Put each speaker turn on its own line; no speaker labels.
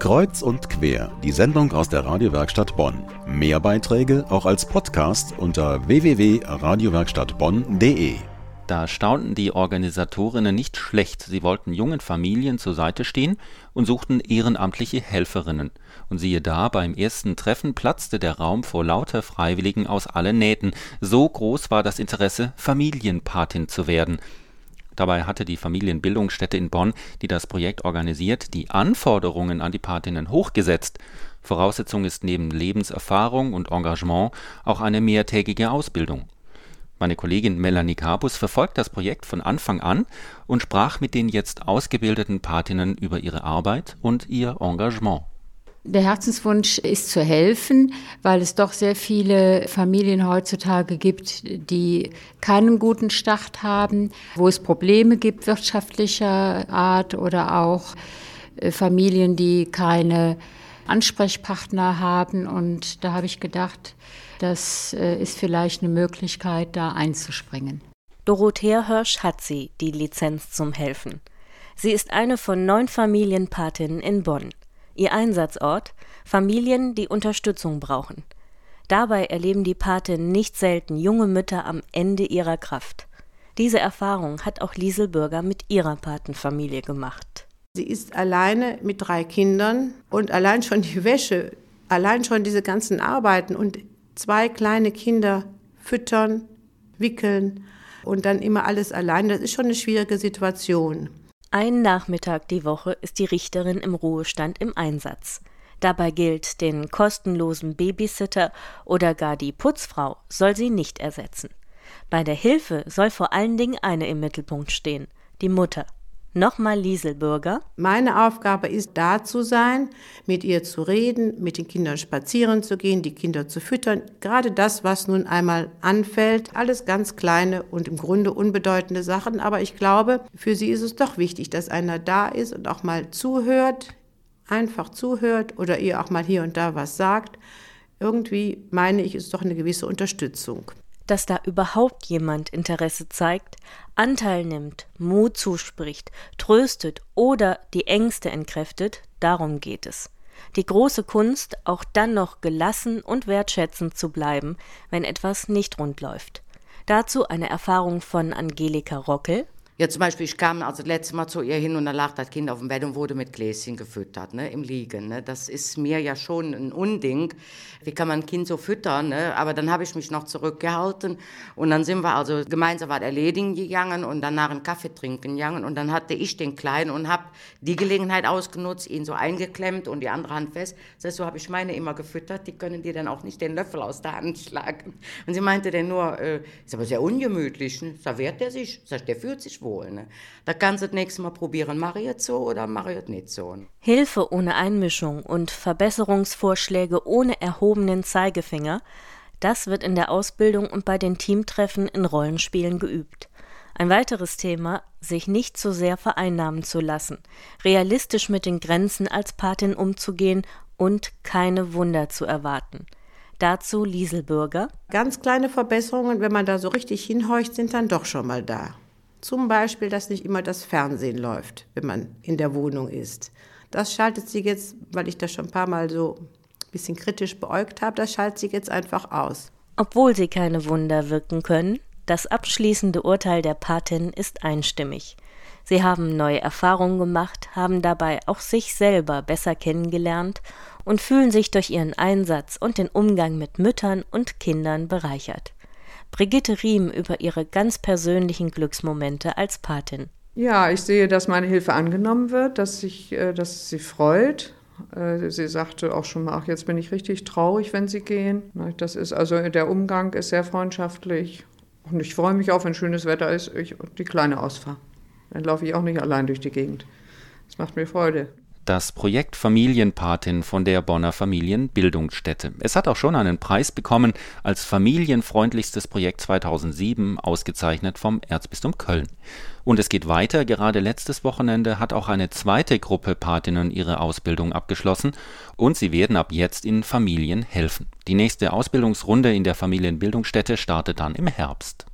Kreuz und quer, die Sendung aus der Radiowerkstatt Bonn. Mehr Beiträge auch als Podcast unter www.radiowerkstattbonn.de.
Da staunten die Organisatorinnen nicht schlecht. Sie wollten jungen Familien zur Seite stehen und suchten ehrenamtliche Helferinnen. Und siehe da, beim ersten Treffen platzte der Raum vor lauter Freiwilligen aus allen Nähten. So groß war das Interesse, Familienpatin zu werden. Dabei hatte die Familienbildungsstätte in Bonn, die das Projekt organisiert, die Anforderungen an die Patinnen hochgesetzt. Voraussetzung ist neben Lebenserfahrung und Engagement auch eine mehrtägige Ausbildung. Meine Kollegin Melanie Capus verfolgt das Projekt von Anfang an und sprach mit den jetzt ausgebildeten Patinnen über ihre Arbeit und ihr Engagement.
Der Herzenswunsch ist zu helfen, weil es doch sehr viele Familien heutzutage gibt, die keinen guten Start haben, wo es Probleme gibt wirtschaftlicher Art oder auch äh, Familien, die keine Ansprechpartner haben. Und da habe ich gedacht, das äh, ist vielleicht eine Möglichkeit, da einzuspringen.
Dorothea Hirsch hat sie, die Lizenz zum Helfen. Sie ist eine von neun Familienpatinnen in Bonn. Ihr Einsatzort Familien, die Unterstützung brauchen. Dabei erleben die Patinnen nicht selten junge Mütter am Ende ihrer Kraft. Diese Erfahrung hat auch Liesel Bürger mit ihrer Patenfamilie gemacht.
Sie ist alleine mit drei Kindern und allein schon die Wäsche, allein schon diese ganzen Arbeiten und zwei kleine Kinder füttern, wickeln und dann immer alles allein. Das ist schon eine schwierige Situation.
Ein Nachmittag die Woche ist die Richterin im Ruhestand im Einsatz. Dabei gilt, den kostenlosen Babysitter oder gar die Putzfrau soll sie nicht ersetzen. Bei der Hilfe soll vor allen Dingen eine im Mittelpunkt stehen, die Mutter. Nochmal Liesel Bürger.
Meine Aufgabe ist, da zu sein, mit ihr zu reden, mit den Kindern spazieren zu gehen, die Kinder zu füttern. Gerade das, was nun einmal anfällt. Alles ganz kleine und im Grunde unbedeutende Sachen. Aber ich glaube, für sie ist es doch wichtig, dass einer da ist und auch mal zuhört, einfach zuhört oder ihr auch mal hier und da was sagt. Irgendwie meine ich, ist doch eine gewisse Unterstützung
dass da überhaupt jemand Interesse zeigt, Anteil nimmt, Mut zuspricht, tröstet oder die Ängste entkräftet, darum geht es. Die große Kunst, auch dann noch gelassen und wertschätzend zu bleiben, wenn etwas nicht rund läuft. Dazu eine Erfahrung von Angelika Rockel,
ja, zum Beispiel, ich kam also das letzte Mal zu ihr hin und da lag das Kind auf dem Bett und wurde mit Gläschen gefüttert, ne, im Liegen. Ne. Das ist mir ja schon ein Unding. Wie kann man ein Kind so füttern? Ne? Aber dann habe ich mich noch zurückgehalten und dann sind wir also gemeinsam was erledigen gegangen und danach einen Kaffee trinken gegangen und dann hatte ich den Kleinen und habe die Gelegenheit ausgenutzt, ihn so eingeklemmt und die andere Hand fest. Das heißt, so habe ich meine immer gefüttert, die können dir dann auch nicht den Löffel aus der Hand schlagen. Und sie meinte dann nur, äh, ist aber sehr ungemütlich, ne? da wehrt er sich, sagt, der fühlt sich wohl wohl. Ne? Da kannst du das nächste Mal probieren, mache ich jetzt so oder mache ich jetzt nicht so.
Hilfe ohne Einmischung und Verbesserungsvorschläge ohne erhobenen Zeigefinger, das wird in der Ausbildung und bei den Teamtreffen in Rollenspielen geübt. Ein weiteres Thema, sich nicht zu sehr vereinnahmen zu lassen, realistisch mit den Grenzen als Patin umzugehen und keine Wunder zu erwarten. Dazu Liesel Bürger.
Ganz kleine Verbesserungen, wenn man da so richtig hinhorcht, sind dann doch schon mal da. Zum Beispiel, dass nicht immer das Fernsehen läuft, wenn man in der Wohnung ist. Das schaltet sie jetzt, weil ich das schon ein paar Mal so ein bisschen kritisch beäugt habe, das schaltet sie jetzt einfach aus.
Obwohl sie keine Wunder wirken können, das abschließende Urteil der Patin ist einstimmig. Sie haben neue Erfahrungen gemacht, haben dabei auch sich selber besser kennengelernt und fühlen sich durch ihren Einsatz und den Umgang mit Müttern und Kindern bereichert. Brigitte Riem über ihre ganz persönlichen Glücksmomente als Patin.
Ja, ich sehe, dass meine Hilfe angenommen wird, dass, ich, äh, dass sie freut. Äh, sie sagte auch schon mal, ach, jetzt bin ich richtig traurig, wenn Sie gehen. Das ist also, der Umgang ist sehr freundschaftlich. Und ich freue mich auch, wenn schönes Wetter ist, ich die Kleine ausfahre. Dann laufe ich auch nicht allein durch die Gegend. Das macht mir Freude
das Projekt Familienpatin von der Bonner Familienbildungsstätte. Es hat auch schon einen Preis bekommen als familienfreundlichstes Projekt 2007, ausgezeichnet vom Erzbistum Köln. Und es geht weiter. Gerade letztes Wochenende hat auch eine zweite Gruppe Patinnen ihre Ausbildung abgeschlossen und sie werden ab jetzt in Familien helfen. Die nächste Ausbildungsrunde in der Familienbildungsstätte startet dann im Herbst.